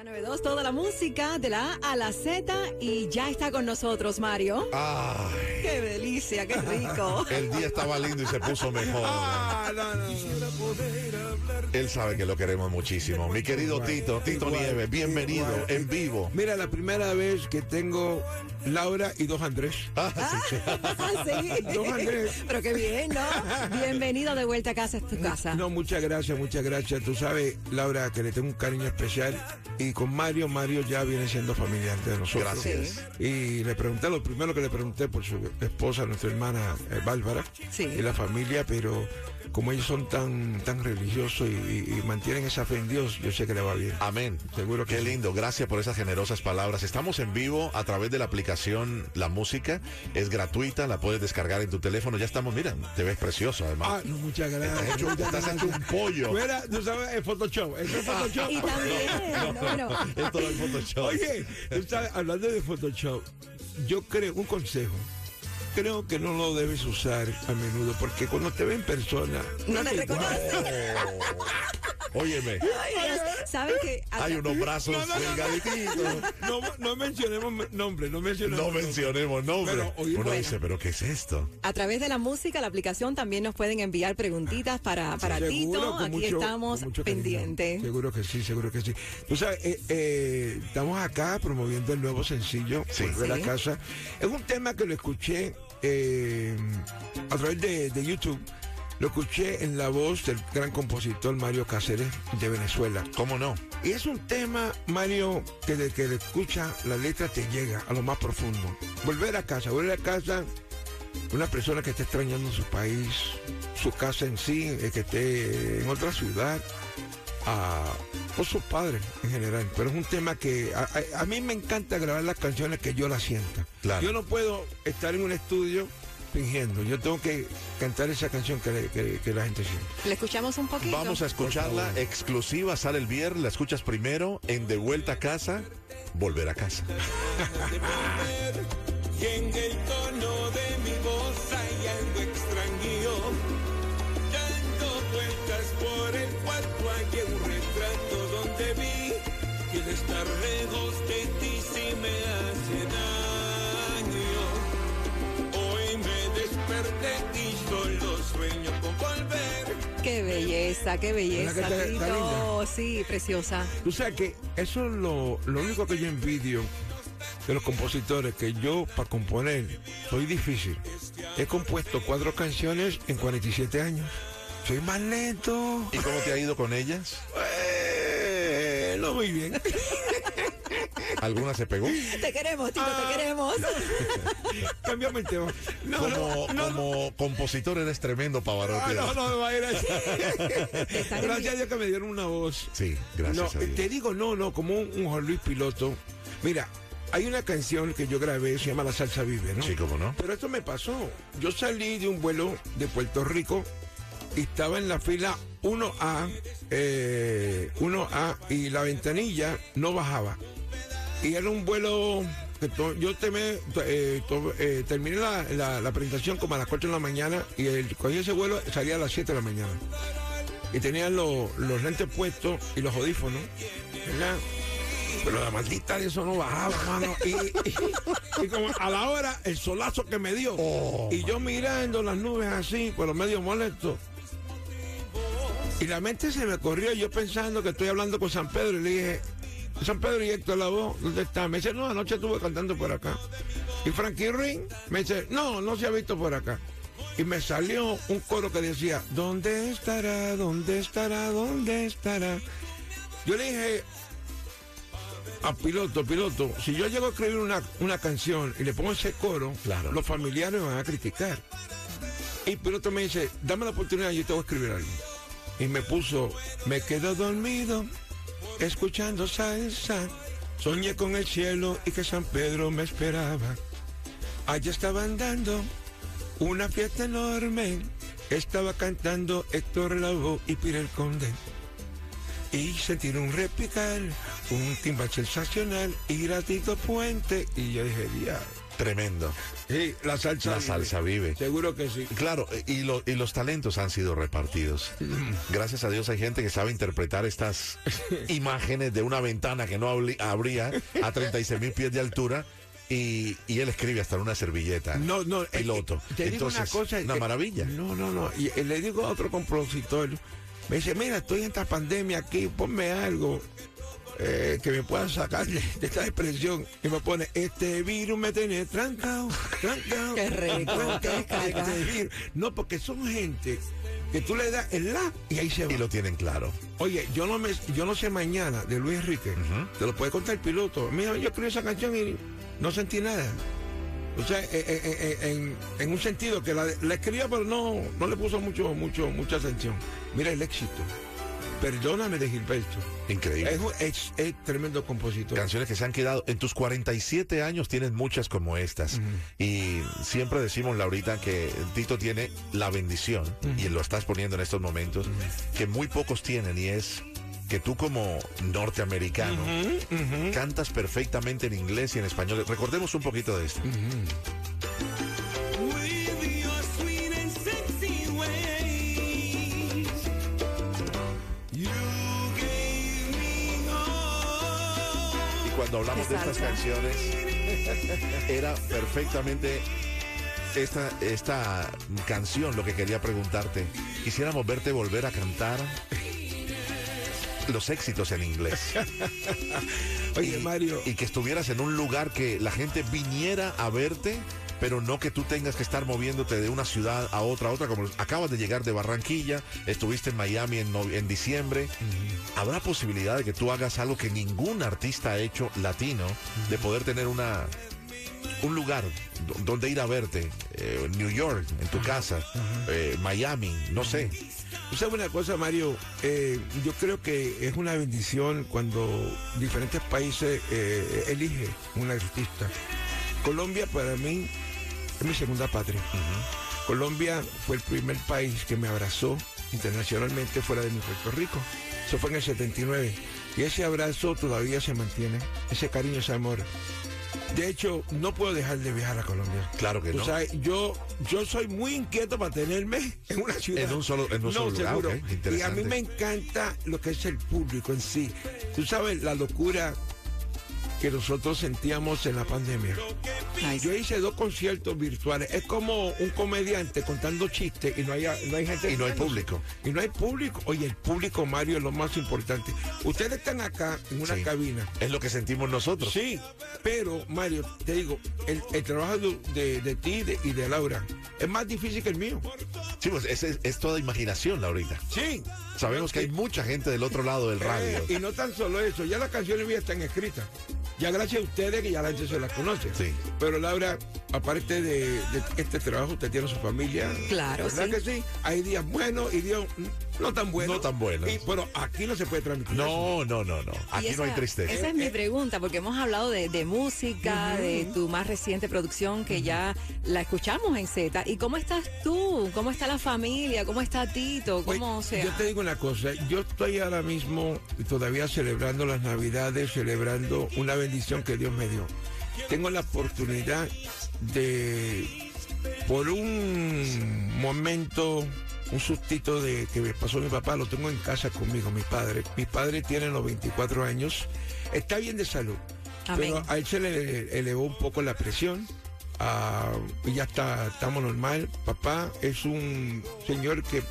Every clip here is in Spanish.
Z92, toda la música de la A a la Z y ya está con nosotros Mario. Ay, ¡Qué delicia, qué rico! el día estaba lindo y se puso mejor. Ah, Él sabe que lo queremos muchísimo. Mi querido Tito, Tito Igual, Nieves, bienvenido igual. en vivo. Mira, la primera vez que tengo Laura y dos Andrés. Ah, sí. Ah, sí. Dos Andrés. Pero qué bien, ¿no? Bienvenido de vuelta a casa, es tu casa. No, muchas gracias, muchas gracias. Tú sabes, Laura, que le tengo un cariño especial. Y con Mario, Mario ya viene siendo familiar de nosotros. Gracias. Y le pregunté, lo primero que le pregunté por su esposa, nuestra hermana eh, Bárbara, Sí. y la familia, pero como ellos son tan, tan religiosos y, y- y mantienen esa fe en Dios, yo sé que le va bien. Amén. Seguro que Qué sí. lindo. Gracias por esas generosas palabras. Estamos en vivo a través de la aplicación La Música. Es gratuita, la puedes descargar en tu teléfono. Ya estamos, mira, te ves precioso Ah, además. no, muchas Estás gracias. hecho, muchas estás hecho un gracias. pollo. Mira, tú sabes, es Photoshop. Es Photoshop. Y también, bueno, Esto no es Photoshop. Oye, tú sabes, hablando de Photoshop, yo creo, un consejo, creo que no lo debes usar a menudo, porque cuando te ven en persona, no te reconoce. Óyeme, Ay, Dios, ¿Sabes qué? hay unos brazos No, no, no, no. delgaditos. no, no mencionemos nombres, no mencionemos No mencionemos nombres. Pero, oye, Uno bueno. dice, ¿pero qué es esto? A través de la música, la aplicación, también nos pueden enviar preguntitas para, para Seguro, Tito. Aquí mucho- estamos pendientes. Seguro que sí, seguro que sí. Tú sabes, eh, eh, estamos acá promoviendo el nuevo sencillo, Sí. Volver Sí. a casa. Es un tema que lo escuché eh, a través de, de YouTube. Lo escuché en la voz del gran compositor Mario Cáceres de Venezuela. ¿Cómo no? Y es un tema, Mario, que de que le escucha la letra te llega a lo más profundo. Volver a casa, volver a casa, una persona que esté extrañando su país, su casa en sí, eh, que esté en otra ciudad, a, o sus padres en general. Pero es un tema que a, a- a mí me encanta grabar las canciones que yo las sienta. Claro. Yo no puedo estar en un estudio fingiendo, yo tengo que cantar esa canción que, que- que la gente siente. Le escuchamos un poquito. Vamos a escucharla exclusiva, sale el viernes, la escuchas primero en De Vuelta a Casa, Volver a Casa. Y en el tono de belleza, qué belleza, ¿Verdad que está-. Sí, preciosa. Tú sabes que eso es lo, lo único que yo envidio de los compositores, que yo para componer soy difícil. He compuesto cuatro canciones en 47 años. Soy más lento. ¿Y cómo te ha ido con ellas? Eh, no muy bien. ¿Alguna se pegó? Te queremos, Tito, Ah. te queremos. Cambiamos el tema. No, Como, no, no, como compositor eres tremendo, Pavarotti. Ah, no, no me va a ir así. Gracias a Dios que me dieron una voz. Sí, No, gracias a te digo, no, no, como un, un Juan Luis Piloto. Mira, hay una canción que yo grabé, se llama La Salsa Vive, ¿no? Sí, cómo no. Pero esto me pasó. Yo salí de un vuelo de Puerto Rico y estaba en la fila 1A, eh, 1A y la ventanilla no bajaba. Y era un vuelo que to- yo temé, eh, to- eh, terminé la, la- la presentación como a las 4 de la mañana y el, cogí ese vuelo salía a las 7 de la mañana. Y tenía los, los lentes puestos y los audífonos, ¿verdad? Pero la maldita de eso no bajaba, mano. Y, y- y como a la hora, el solazo que me dio. y yo mirando las nubes así, por los medios molestos. Y la mente se me corrió, yo pensando que estoy hablando con San Pedro, y le dije, San Pedro y Héctor Lavoe, ¿dónde está? Me dice, no, anoche estuve cantando por acá. Y Frankie Ring me dice, no, no se ha visto por acá. Y me salió un coro que decía, ¿dónde estará? ¿Dónde estará? ¿Dónde estará? Yo le dije, a piloto, piloto, si yo llego a escribir una, una canción y le pongo ese coro, Claro. los familiares me van a criticar. Y piloto me dice, dame la oportunidad, yo te voy a escribir algo. Y me puso, me quedo dormido, escuchando salsa. Soñé con el cielo y que San Pedro me esperaba. Allá estaban dando una fiesta enorme. Estaba cantando Héctor Lavoe y Pirel Conde. Y sentir un repicar, un timbal sensacional y gratito puente. Y yo dije, diablo. Tremendo. Sí, la salsa. La vive. salsa vive. Seguro que sí. Claro, y, lo- y los talentos han sido repartidos. Gracias a Dios hay gente que sabe interpretar estas imágenes de una ventana que no abría a 36 mil pies de altura y, y él escribe hasta en una servilleta. No, no. eh, Piloto. eh, Te digo Entonces, una cosa. una eh, maravilla. No, no, no. Y eh, le digo a otro compositor, me dice, mira, estoy en esta pandemia aquí, ponme algo eh, que me pueda sacar de, de esta depresión. Y me pone, este virus me tiene trancado, trancado. Qué rico, este virus". No, porque son gente que tú le das el la y ahí se va. Y lo tienen claro. Oye, yo no me, yo no sé mañana de Luis Enrique. Te lo puede contar el piloto. Mira, yo escribí esa canción y no sentí nada. O sea, eh, eh, en, en un sentido que la, la escribía, pero no, no le puso mucho, mucho, mucha atención. Mira el éxito. Perdóname de Gilberto. Increíble. Es, un- es- es tremendo compositor. Canciones que se han quedado. En tus 47 años tienes muchas como estas. Y siempre decimos, Laurita, que Tito tiene la bendición, y lo estás poniendo en estos momentos, que muy pocos tienen, y es que tú como norteamericano cantas perfectamente en inglés y en español. Recordemos un poquito de esto. Cuando hablamos de estas canciones, era perfectamente esta, esta canción lo que quería preguntarte. Quisiéramos verte volver a cantar los éxitos en inglés. Oye, y, Mario. y que estuvieras en un lugar que la gente viniera a verte, pero no que tú tengas que estar moviéndote de una ciudad a otra, a otra, como acabas de llegar de Barranquilla, estuviste en Miami en, no- en diciembre. ¿Habrá posibilidad de que tú hagas algo que ningún artista ha hecho latino, de poder tener una un lugar do- donde ir a verte? Eh, New York, en tu casa, eh, Miami, no sé. Sabes una cosa, Mario, Eh, yo creo que es una bendición cuando diferentes países eh, eligen un artista. Colombia para mí es mi segunda patria. Colombia fue el primer país que me abrazó internacionalmente fuera de mi Puerto Rico. Eso fue en el 79. Y ese abrazo todavía se mantiene, ese cariño, ese amor. De hecho, no puedo dejar de viajar a Colombia. Claro que no. yo, yo soy muy inquieto para tenerme en una ciudad. En un solo- en un solo lugar, Y a mí me encanta lo que es el público en sí. Tú sabes la locura que nosotros sentíamos en la pandemia. Ay, Yo hice dos conciertos virtuales. Es como un comediante contando chistes y no hay, no hay gente. Y no hay público. Y no hay público. Oye, el público, Mario, es lo más importante. Ustedes están acá en una Sí. cabina. Es lo que sentimos nosotros. Sí, pero Mario, te digo, el, el trabajo de, de- de ti y de, y de Laura es más difícil que el mío. Sí, pues es, es- es toda imaginación, Laurita. Sí. Sabemos que hay mucha gente del otro lado del radio. Eh, y no tan solo eso, ya las canciones mías están escritas. Ya gracias a ustedes que ya la gente se las conoce. Sí. Pero Laura, aparte de, de este trabajo, usted tiene su familia. Claro, ¿Verdad sí. que sí? Hay días buenos y días no tan buenos. No tan buenos. Y- pero aquí no se puede transmitir. eso. No, no, no, no. Aquí no hay tristeza. Esa es mi pregunta, porque hemos hablado de, de música, de tu más reciente producción que ya la escuchamos en Z. ¿Y cómo estás tú? ¿Cómo está la familia? ¿Cómo está Tito? Oye, ¿Cómo sea? Yo te digo una cosa, yo estoy ahora mismo todavía celebrando las Navidades, celebrando una bendición que Dios me dio. Tengo la oportunidad de, por un momento, un sustito de que me pasó mi papá, lo tengo en casa conmigo, mi padre. Mi padre tiene los 24 años, está bien de salud, Amén. pero a él se le elevó un poco la presión. y ya está, estamos normal. Papá es un señor que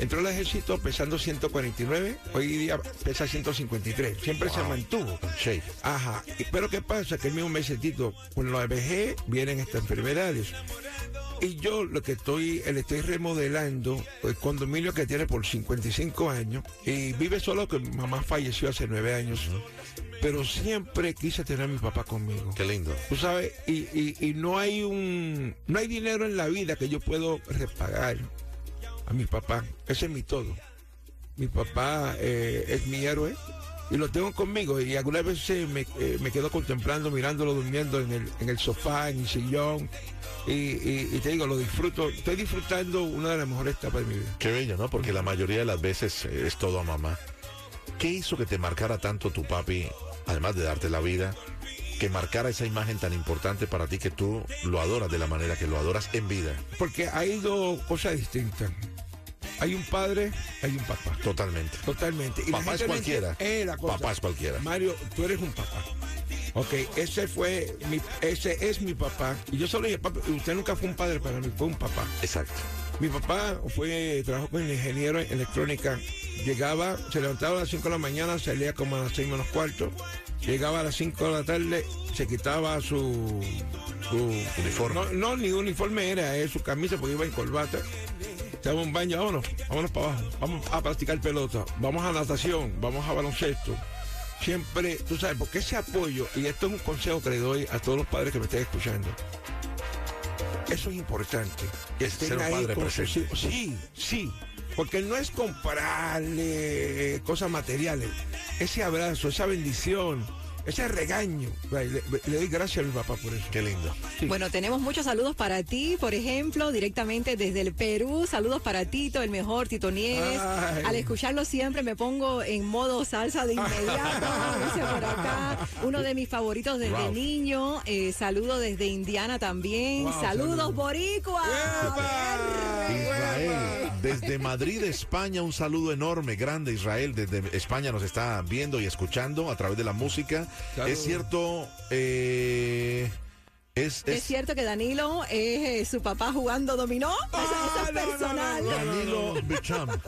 entró al ejército pesando 149, hoy día pesa 153. Siempre se mantuvo. Shape. Ajá. Pero ¿qué pasa? Que el mismo mesecito, con la vejez, vienen estas enfermedades. Y yo lo que estoy, le estoy remodelando el condominio que tiene por 55 años y vive solo que mi mamá falleció hace nueve años. pero siempre quise tener a mi papá conmigo. Qué lindo. Tú sabes, y, y, y no hay un, no hay dinero en la vida que yo puedo repagar a mi papá. Ese es mi todo. Mi papá eh, es mi héroe y lo tengo conmigo y algunas veces me, eh, me quedo contemplando, mirándolo durmiendo en el, en el sofá, en el sillón y, y- y te digo, lo disfruto, estoy disfrutando una de las mejores etapas de mi vida. Qué bello, ¿no? Porque la mayoría de las veces eh, es todo a mamá. ¿Qué hizo que te marcara tanto tu papi, además de darte la vida, que marcara esa imagen tan importante para ti que tú lo adoras de la manera que lo adoras en vida? Porque hay dos cosas distintas. Hay un padre, hay un papá. Totalmente. Totalmente. Y Papá es cualquiera. entiende- Eh, la cosa. Papá es cualquiera. Mario, tú eres un papá. Ok, ese fue mi, ese es mi papá. Y yo solo dije, papi, usted nunca fue un padre para mí, fue un papá. Exacto. Mi papá fue, trabajó con el ingeniero en electrónica. Llegaba, se levantaba a las 5 de la mañana, salía como a las 6 menos cuarto. Llegaba a las 5 de la tarde, se quitaba su, su Uniforme. No, no, ni uniforme era, eh, su camisa porque iba en corbata. Estaba en un baño, vámonos, vámonos para abajo. Vamos a practicar pelota, vamos a natación, vamos a baloncesto. Siempre, tú sabes, porque ese apoyo, y esto es un consejo que le doy a todos los padres que me estén escuchando. Eso es importante. Que Es estén ser un ahí padre con sus presente. hijos. Sí, sí. Porque no es comprarle eh, cosas materiales. Ese abrazo, esa bendición, ese regaño. Le, le- le doy gracias a mi papá por eso. Qué lindo. Sí. Bueno, tenemos muchos saludos para ti, por ejemplo, directamente desde el Perú. Saludos para Tito, el mejor Tito Nieves. Ay. Al escucharlo siempre me pongo en modo salsa de inmediato. dice por acá. Uno de mis favoritos desde niño. Eh, saludo desde Indiana también. Wow, saludos, saludos. Boricua. Desde Madrid, España, un saludo enorme, grande. Israel, desde España nos está viendo y escuchando a través de la música. Es cierto, eh, es, Es es cierto que Danilo es eh, su papá jugando dominó. Eso, eso es no, no, personal. no, no. Danilo Bicham.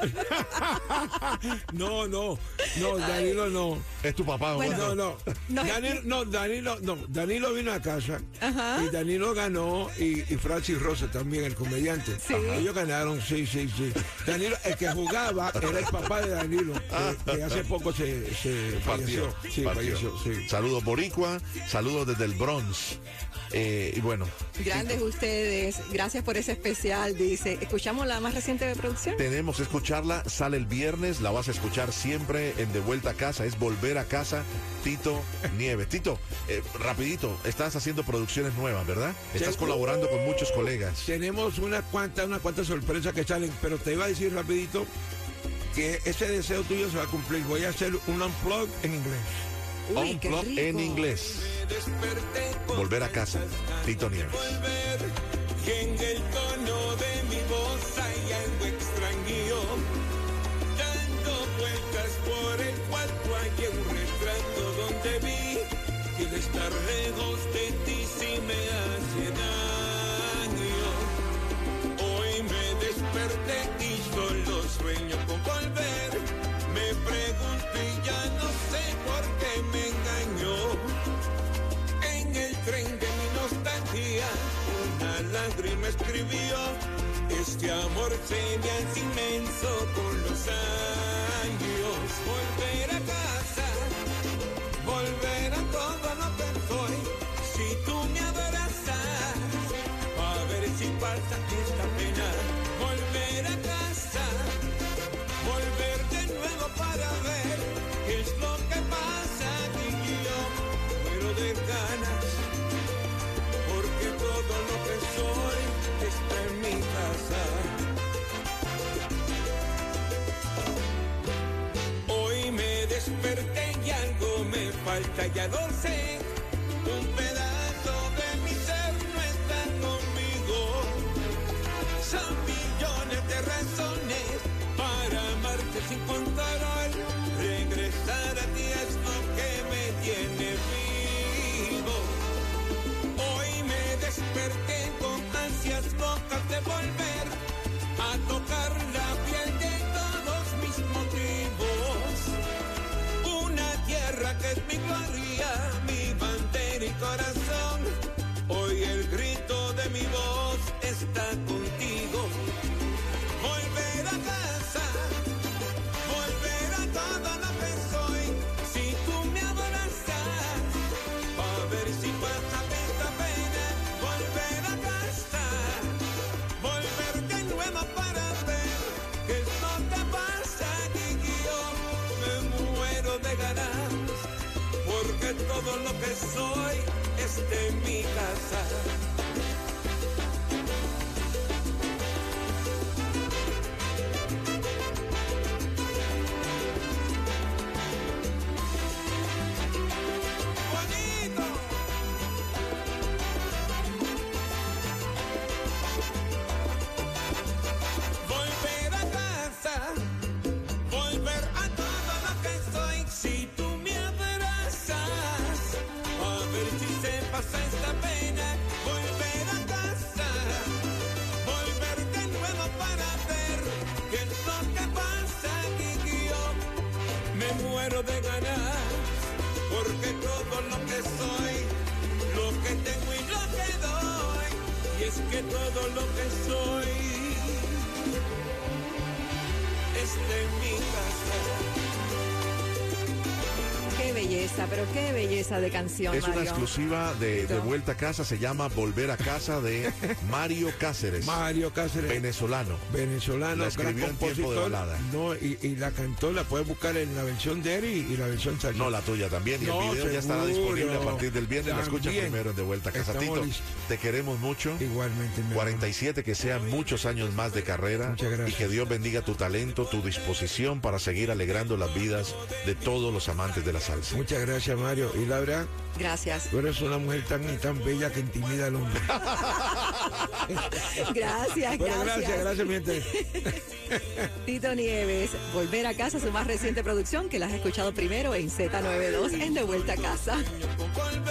No, no, no, Danilo no. Es tu papá, Bueno. No, no. No, Danilo, no, Danilo, no. Danilo vino a casa Ajá. y Danilo ganó y, y Francis Rosa también, el comediante. Sí. Ellos ganaron, sí, sí, sí. Danilo, el que jugaba era el papá de Danilo, que, que hace poco se, se Partió, falleció. Sí, partió. falleció, sí. Saludos Boricua, saludos desde el Bronx. Eh, y bueno, Grandes ustedes. Gracias por ese especial. Dice, escuchamos la más reciente de producción. tenemos que escucharla, sale el viernes, la vas a escuchar siempre en De Vuelta a Casa, es Volver a Casa, Tito Nieves. Tito, eh, rapidito, estás haciendo producciones nuevas, ¿verdad? Estás colaborando con muchos colegas. Tenemos una cuanta, una cuanta sorpresas que salen, pero te iba a decir rapidito que ese deseo tuyo se va a cumplir. Voy a hacer un unplug en inglés. Uy, qué rico. en inglés. Volver a casa, Tito Nieves. volver y en el tono de mi voz inmenso con falta ya no un pedazo de mi ser no está conmigo. Son millones de razones para amarte 50. Porque todo lo que soy, lo que tengo y lo que doy, y es que todo lo que soy es de mi casa. Qué belleza, pero qué belleza de canción, Es una exclusiva de, de Vuelta a Casa, se llama Volver a Casa de Mario Cáceres, Mario Cáceres. venezolano. venezolano, La escribió gran en tiempo de compositor. balada. No, y, y la cantó, la puedes buscar en la versión de Eri y la versión salsa. No, la tuya también. Y No, el video ya estará disponible a partir del viernes. La escucha primero en De Vuelta a Casa. Estamos Tito, te queremos mucho. Igualmente, mi 47, que sean muchos años más de carrera. Muchas gracias. Y que Dios bendiga tu talento, tu disposición para seguir alegrando las vidas de todos los amantes de la salsa. Muchas gracias, Mario. Y Laura, Gracias. tú eres una mujer tan y tan bella que intimida al hombre. Gracias, Bueno, gracias. gracias, gracias, mi gente. Tito Nieves, Volver a casa, su más reciente producción que la has escuchado primero en Z92 en De Vuelta a Casa. Con